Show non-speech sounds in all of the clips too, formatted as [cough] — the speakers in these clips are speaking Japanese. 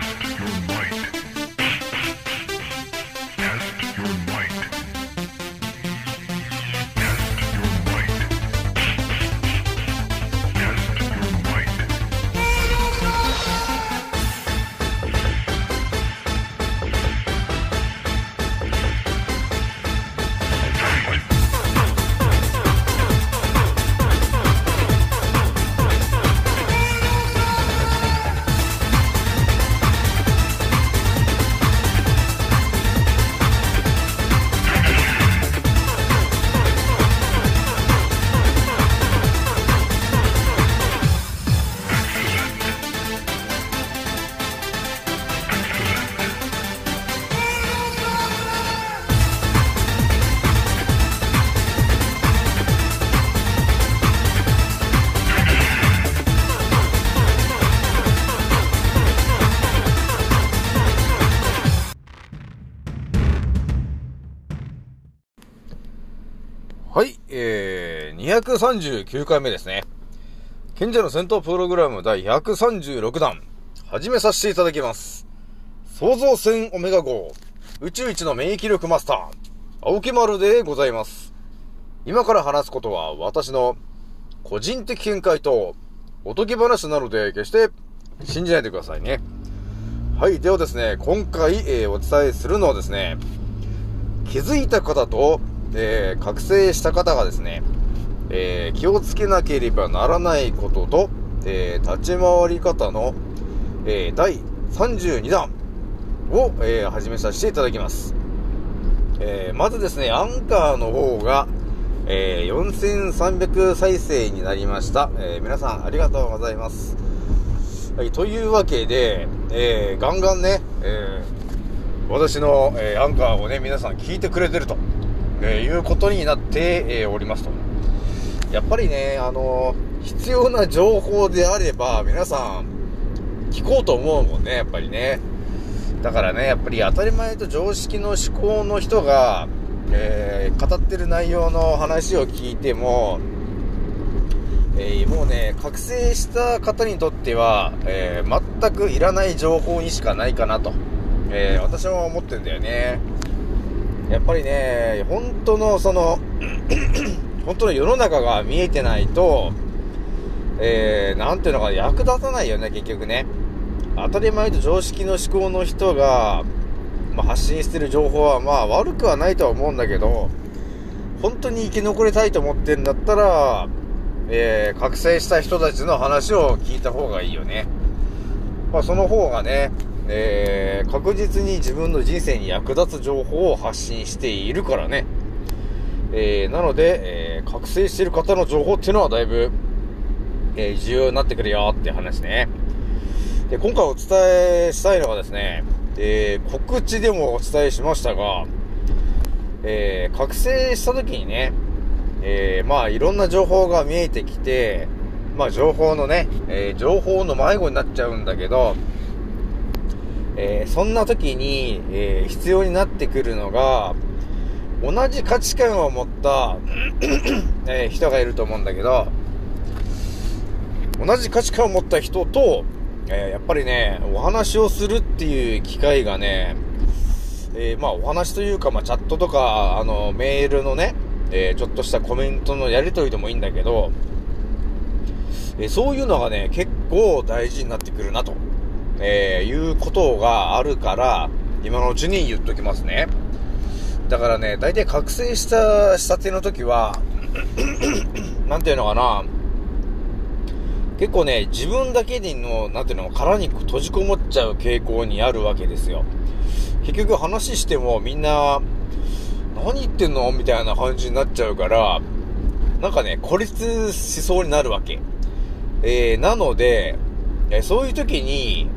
Test your might. はい、えー、239回目ですね。賢者の戦闘プログラム第136弾、始めさせていただきます。創造戦オメガ号、宇宙一の免疫力マスター、青木丸でございます。今から話すことは私の個人的見解とおとぎ話なので決して信じないでくださいね。はい。ではですね、今回、えー、お伝えするのはですね、気づいた方とえ、覚醒した方がですね、えー、気をつけなければならないことと、えー、立ち回り方の、えー、第32弾を、えー、始めさせていただきます。え、まずですね、アンカーの方が、え、4300再生になりました。え、皆さんありがとうございます。はい、というわけで、え、ガンガンね、え、私の、え、アンカーをね、皆さん聞いてくれてると。えー、いうことになって、え、おりますと。やっぱりね、あの、必要な情報であれば、皆さん、聞こうと思うもんね、やっぱりね。だからね、やっぱり当たり前と常識の思考の人が、えー、語ってる内容の話を聞いても、えー、もうね、覚醒した方にとっては、えー、全くいらない情報にしかないかなと、え私は思ってんだよね。やっぱりね、本当のその [clears throat] 本当の世の中が見えてないと、えー、なんていうのか役立たないよね、結局ね。当たり前と常識の思考の人が、まあ、発信してる情報はまあ悪くはないとは思うんだけど、本当に生き残りたいと思ってんだったら、えー、覚醒した人たちの話を聞いた方がいいよね。まあ、その方がね、えー、確実に自分の人生に役立つ情報を発信しているからね。えー、なので、えー、覚醒している方の情報っていうのはだいぶ、え、重要になってくるよって話ね。で、今回お伝えしたいのはですね、え、告知でもお伝えしましたが、え、覚醒した時にね、え、まあいろんな情報が見えてきて、まあ情報のね、え、情報の迷子になっちゃうんだけど、えー、そんな時に、えー、必要になってくるのが、同じ価値観を持った [clears throat] えー、人がいると思うんだけど、同じ価値観を持った人と、えやっぱりね、お話をするっていう機会がね、えまあお話というか、まあチャットとか、あの、メールのね、えちょっとしたコメントのやり取りでもいいんだけど、えそういうのがね、結構大事になってくるなと。えー、いうことがあるから、今のうちに言っときますね。だからね、大体覚醒したしたての時は、[clears throat] なんていうのかな、結構ね、自分だけにの、なんていうの、殻に閉じこもっちゃう傾向にあるわけですよ。結局話してもみんな、何言ってんの？みたいな感じになっちゃうから、なんかね、孤立しそうになるわけ。えー、なので、えそういう時に、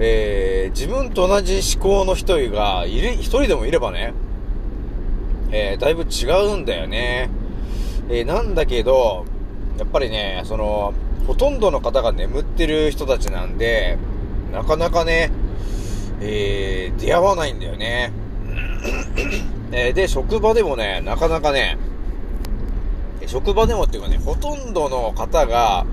えー、自分と同じ思考の人がいる、一人でもいればね、えー、だいぶ違うんだよね。えー、なんだけど、やっぱりね、その、ほとんどの方が眠ってる人たちなんで、なかなかね、えー、出会わないんだよね。えー、で、職場でもね、なかなかね、職場でもっていうかね、ほとんどの方が、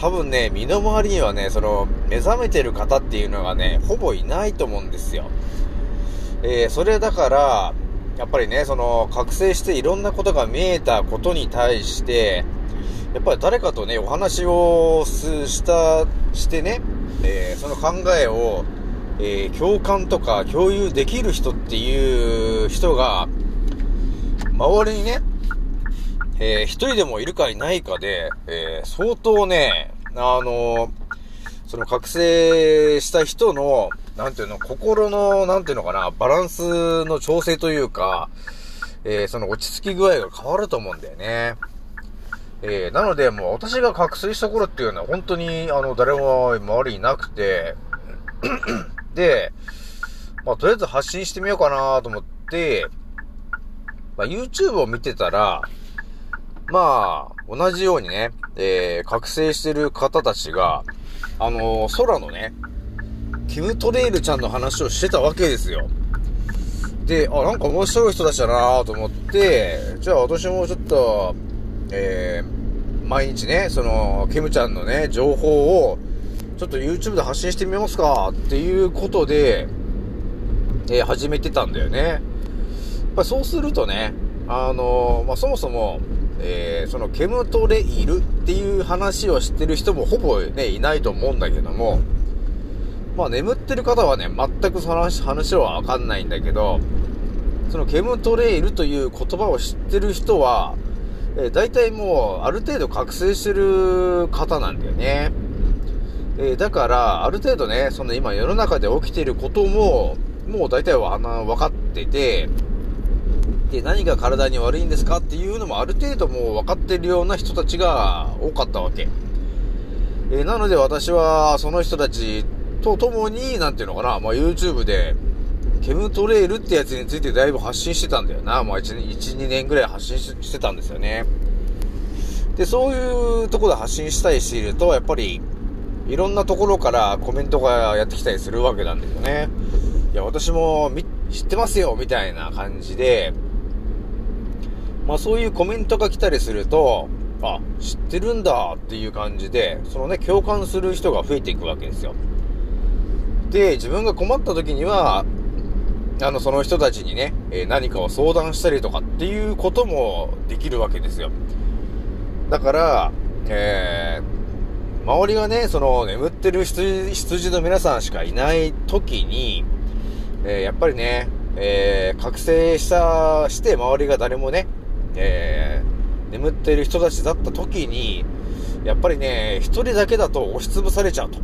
多分ね、身の回りにはね、その、目覚めてる方っていうのがね、ほぼいないと思うんですよ。えー、それだから、やっぱりね、その、覚醒していろんなことが見えたことに対して、やっぱり誰かとね、お話をした、してね、えー、その考えを、えー、共感とか共有できる人っていう人が、周りにね、えー、一人でもいるかいないかで、えー、相当ね、あのその覚醒した人の、なんていうの、心の、なんていうのかな、バランスの調整というか、えー、その落ち着き具合が変わると思うんだよね。えー、なので、もう私が覚醒した頃っていうのは本当に、あの、誰も周りになくて、[clears throat] で、まあ、とりあえず発信してみようかなと思って、まあ、YouTube を見てたら、まあ、同じようにね、えー、覚醒してる方たちが、あのー、空のね、キムトレイルちゃんの話をしてたわけですよ。で、あ、なんか面白い人たちだなと思って、じゃあ私もちょっと、えー、毎日ね、その、キムちゃんのね、情報を、ちょっと YouTube で発信してみますかっていうことで、えー、始めてたんだよね。やっぱそうするとね、あのー、まあ、そもそも、えー、そのケムトレイルっていう話を知ってる人もほぼね、いないと思うんだけども、まあ眠ってる方はね、全くその話はわかんないんだけど、そのケムトレイルという言葉を知ってる人は、えー、大体もうある程度覚醒してる方なんだよね。えー、だから、ある程度ね、その今世の中で起きていることも、もう大体は、あの、分かってて、で、何が体に悪いんですか？っていうのもある程度もう分かってるような人たちが多かったわけ。えー、なので私は、その人たちと共に、なんていうのかな、まあ、YouTube で、ケムトレイルってやつについてだいぶ発信してたんだよな。まあ1、1、2年ぐらい発信してたんですよね。で、そういうとこで発信したりしていると、やっぱり、いろんなところからコメントがやってきたりするわけなんですよね。いや、私も知ってますよ、みたいな感じで、まあそういうコメントが来たりすると、あ、知ってるんだっていう感じで、そのね、共感する人が増えていくわけですよ。で、自分が困った時には、あの、その人たちにね、え、何かを相談したりとかっていうこともできるわけですよ。だから、えー、周りがね、その、眠ってる羊羊の皆さんしかいない時に、えー、やっぱりね、えー、覚醒した、して周りが誰もね、えー、眠っている人たちだった時に、やっぱりね、一人だけだと押しつぶされちゃうと。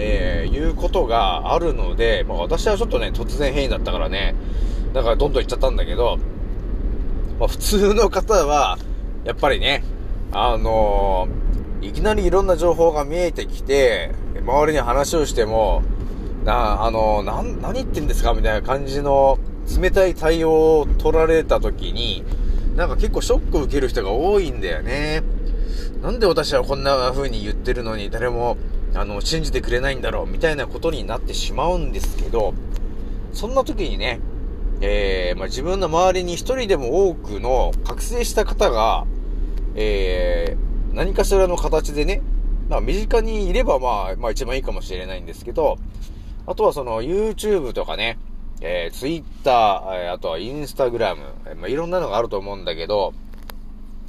えー、いうことがあるので、まあ私はちょっとね、突然変異だったからね、だからどんどん行っちゃったんだけど、まあ普通の方は、やっぱりね、あのー、いきなりいろんな情報が見えてきて、周りに話をしても、な、あのー、な、何言ってんですかみたいな感じの冷たい対応を取られた時に、なんか結構ショックを受ける人が多いんだよね。なんで私はこんな風に言ってるのに誰もあの、信じてくれないんだろう、みたいなことになってしまうんですけど、そんな時にね、えー、まあ、自分の周りに一人でも多くの覚醒した方が、えー、何かしらの形でね、まあ、身近にいれば、まあ、まあ、一番いいかもしれないんですけど、あとはその、YouTube とかね、えー、Twitter、えあとは Instagram、まあ、いろんなのがあると思うんだけど、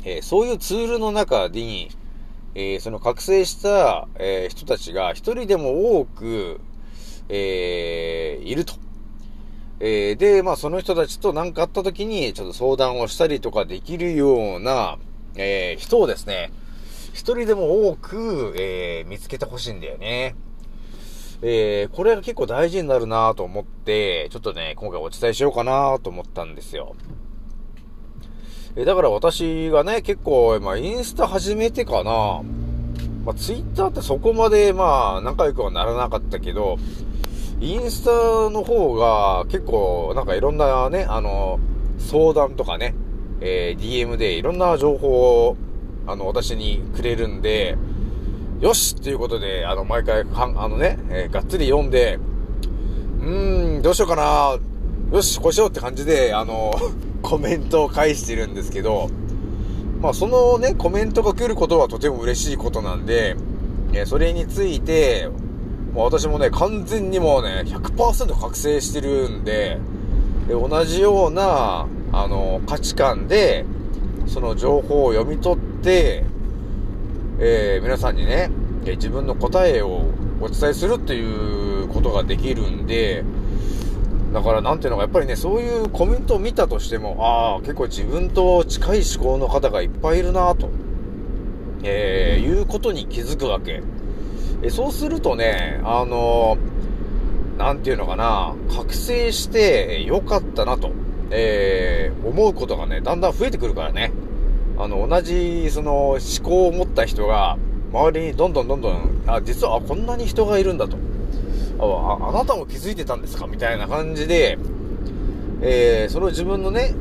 えー、そういうツールの中に、えー、その覚醒した、えー、人たちが一人でも多く、えー、いると。えー、で、まあその人たちと何かあった時にちょっと相談をしたりとかできるような、えー、人をですね、一人でも多く、えー、見つけてほしいんだよね。えー、これが結構大事になるなと思って、ちょっとね、今回お伝えしようかなと思ったんですよ。えだから私がね、結構、まあ、インスタ始めてかな。まあ、ツイッターってそこまで、まあ、仲良くはならなかったけど、インスタの方が結構、なんかいろんなね、あの、相談とかね、えー、DM でいろんな情報を、あの、私にくれるんで、よしっていうことで、あの、毎回、あのね、えー、がっつり読んで、うーん、どうしようかな、よし、こうしようって感じで、あの、[laughs] コメントを返してるんですけど、まあそのね、コメントが来ることはとても嬉しいことなんで、えそれについて、もう私もね、完全にもうね、100%覚醒してるんで、で同じような、あの、価値観で、その情報を読み取って、えー、皆さんにね、自分の答えをお伝えするっていうことができるんで、だからなんていうのか、やっぱりね、そういうコメントを見たとしても、ああ、結構自分と近い思考の方がいっぱいいるなと、えー、いうことに気づくわけ。えそうするとね、あのー、なんていうのかな、覚醒してよかったなと、えー、思うことがね、だんだん増えてくるからね。あの、同じ、その、思考を持った人が、周りにどんどんどんどん、あ、実は、こんなに人がいるんだと。あ、あなたも気づいてたんですか？みたいな感じで、えー、その自分のね、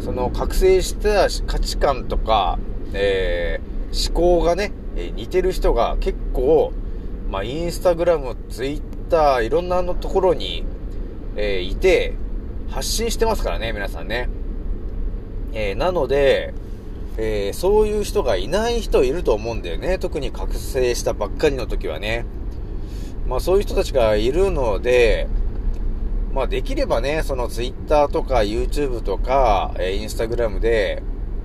その覚醒した価値観とか、えー、思考がね、え似てる人が結構、まあ、インスタグラム、ツイッター、いろんなのところに、えー、いて、発信してますからね、皆さんね。えー、なので、えー、そういう人がいない人いると思うんだよね。特に覚醒したばっかりの時はね。まあそういう人たちがいるので、まあできればね、その Twitter とか YouTube とか、えー、Instagram で、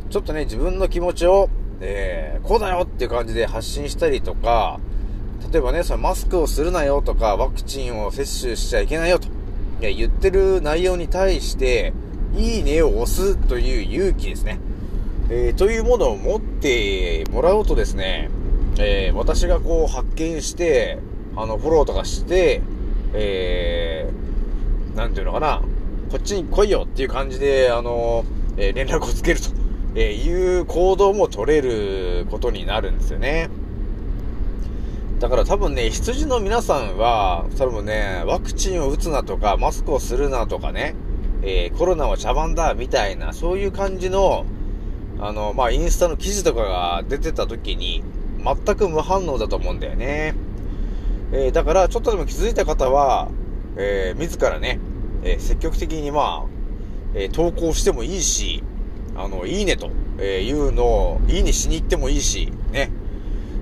ちょっとね、自分の気持ちを、えー、こうだよっていう感じで発信したりとか、例えばね、そのマスクをするなよとか、ワクチンを接種しちゃいけないよと、言ってる内容に対して、いいねを押すという勇気ですね。えー、というものを持ってもらうとですね、えー、私がこう発見して、あの、フォローとかして、えー、なんていうのかな、こっちに来いよっていう感じで、あの、えー、連絡をつけると、えいう行動も取れることになるんですよね。だから多分ね、羊の皆さんは、多分ね、ワクチンを打つなとか、マスクをするなとかね、え、コロナは茶番だみたいな、そういう感じの、あの、まあ、インスタの記事とかが出てた時に、全く無反応だと思うんだよね。えー、だから、ちょっとでも気づいた方は、えー、自らね、えー、積極的にまあ、え投稿してもいいし、あの、いいねと、えいうのを、いいねしに行ってもいいし、ね。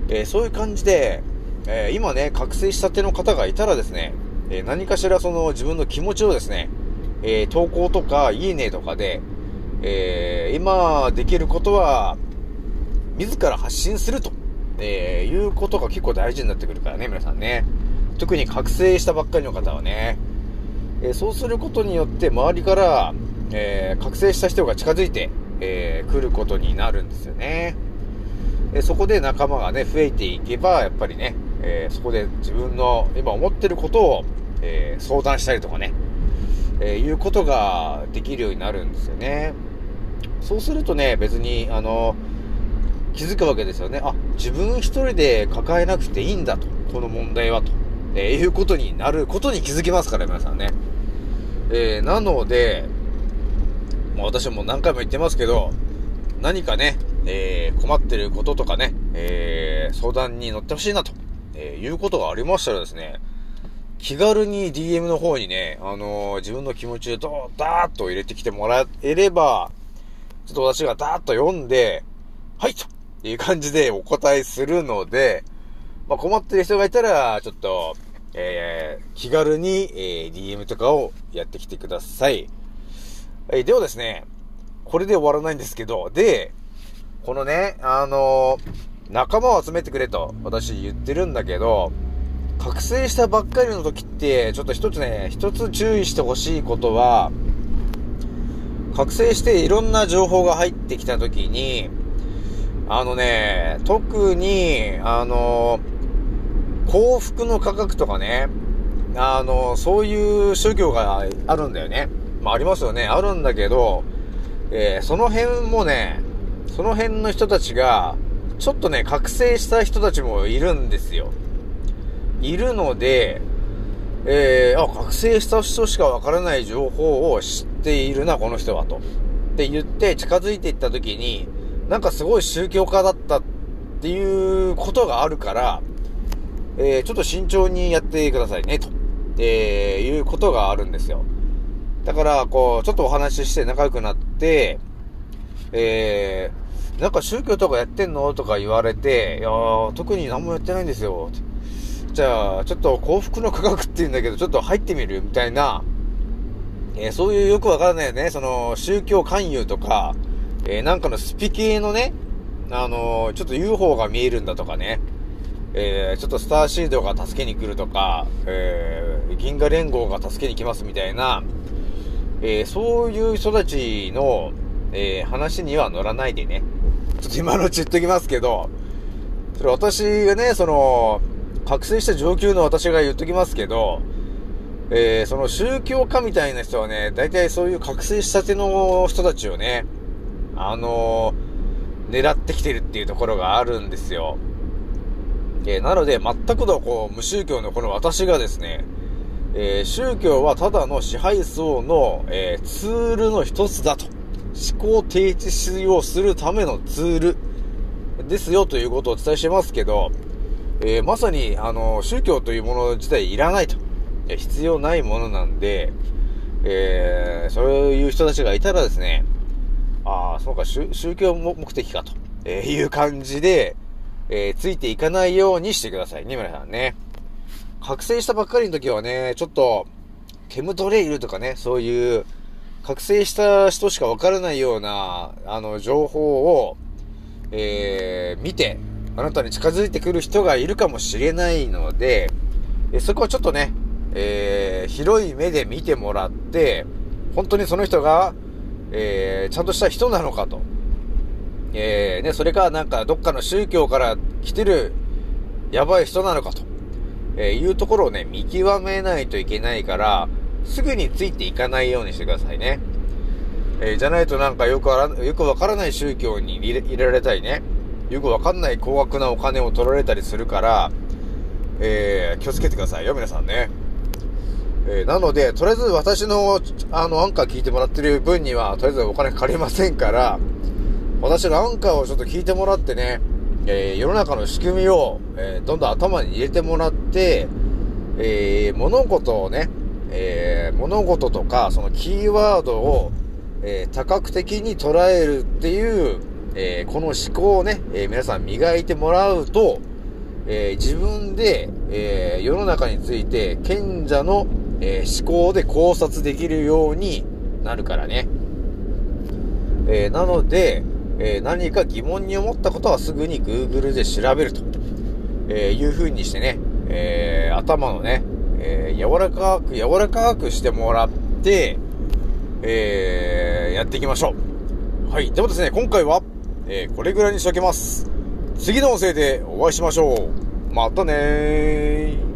えそういう感じで、え今ね、覚醒したての方がいたらですね、え何かしらその自分の気持ちをですね、え投稿とか、いいねとかで、えー、今できることは、自ら発信すると、えー、いうことが結構大事になってくるからね、皆さんね。特に覚醒したばっかりの方はね。えー、そうすることによって周りから、え、覚醒した人が近づいて、えー、来ることになるんですよね。えそこで仲間がね、増えていけば、やっぱりね、えそこで自分の今思ってることを、え相談したりとかね、えいうことができるようになるんですよね。そうするとね、別に、あの、気づくわけですよね。あ、自分一人で抱えなくていいんだと。この問題はと。えー、いうことになることに気づきますから、皆さんね。えー、なので、もう私も何回も言ってますけど、何かね、えー、困ってることとかね、え、相談に乗ってほしいなと、え、いうことがありましたらですね、気軽に DM の方にね、あの、自分の気持ちでドーッと入れてきてもらえれば、ちょっと私がダーッと読んで、はいという感じでお答えするので、まあ、困ってる人がいたら、ちょっと、えー、気軽に、えー、DM とかをやってきてください。えー、ではですね、これで終わらないんですけど、で、このね、あのー、仲間を集めてくれと私言ってるんだけど、覚醒したばっかりの時って、ちょっと一つね、一つ注意してほしいことは、覚醒していろんな情報が入ってきたときに、あのね、特に、あの、幸福の価格とかね、あの、そういう宗教があるんだよね。まあ、ありますよね。あるんだけど、えー、その辺もね、その辺の人たちが、ちょっとね、覚醒した人たちもいるんですよ。いるので、えー、あ、覚醒した人しかわからない情報を知っているな、この人は、と。って言って近づいていった時に、なんかすごい宗教家だったっていうことがあるから、えー、ちょっと慎重にやってくださいね、と、えー、いうことがあるんですよ。だから、こう、ちょっとお話しして仲良くなって、えー、なんか宗教とかやってんの？とか言われて、いや、特に何もやってないんですよ。じゃあ、ちょっと幸福の科学って言うんだけど、ちょっと入ってみるみたいな、えー、そういうよくわからないよね、その、宗教勧誘とか、えー、なんかのスピ系のね、あのー、ちょっと UFO が見えるんだとかね、えー、ちょっとスターシードが助けに来るとか、えー、銀河連合が助けに来ますみたいな、えー、そういう人たちの、えー、話には乗らないでね。ちょっと今のうち言っときますけど、それ私がね、その、覚醒した上級の私が言っときますけど、えー、その宗教家みたいな人はね、大体そういう覚醒したての人たちをね、あのー、狙ってきてるっていうところがあるんですよ。えー、なので、全くのこう、無宗教のこの私がですね、えー、宗教はただの支配層の、えー、ツールの一つだと。思考停止しようするためのツールですよということをお伝えしてますけど、えー、まさに、あの、宗教というもの自体いらないと。必要ないものなんで、えー、そういう人たちがいたらですね、ああ、そうか、宗教目的かと、えいう感じで、えー、ついていかないようにしてくださいね、皆さんね。覚醒したばっかりの時はね、ちょっと、ケムトレイルとかね、そういう、覚醒した人しかわからないような、あの、情報を、えー、見て、あなたに近づいてくる人がいるかもしれないので、えそこはちょっとね、えー、広い目で見てもらって、本当にその人が、えー、ちゃんとした人なのかと。えー、ね、それかなんかどっかの宗教から来てるやばい人なのかと、えいうところをね、見極めないといけないから、すぐについていかないようにしてくださいね。え、じゃないとなんかよくわよくわからない宗教に入れ入れられたりね、よくわかんない高額なお金を取られたりするから、えー、気をつけてくださいよ、皆さんね。えー、なので、とりあえず私の、あの、アンカー聞いてもらってる分には、とりあえずお金かかりませんから、私のアンカーをちょっと聞いてもらってね、えー、世の中の仕組みを、えー、どんどん頭に入れてもらって、えー、物事をね、え物事とか、そのキーワードを、え多角的に捉えるっていう、えこの思考をね、え皆さん磨いてもらうと、え自分で、え世の中について賢者の、え思考で考察できるようになるからね。えなので、え何か疑問に思ったことはすぐに Google で調べると、えいう風にしてね、えー、頭のね、えー、柔らかく、柔らかくしてもらって、えー、やっていきましょう。はい。でもですね、今回は、えー、これぐらいにしときます。次の音声でお会いしましょう。またねー。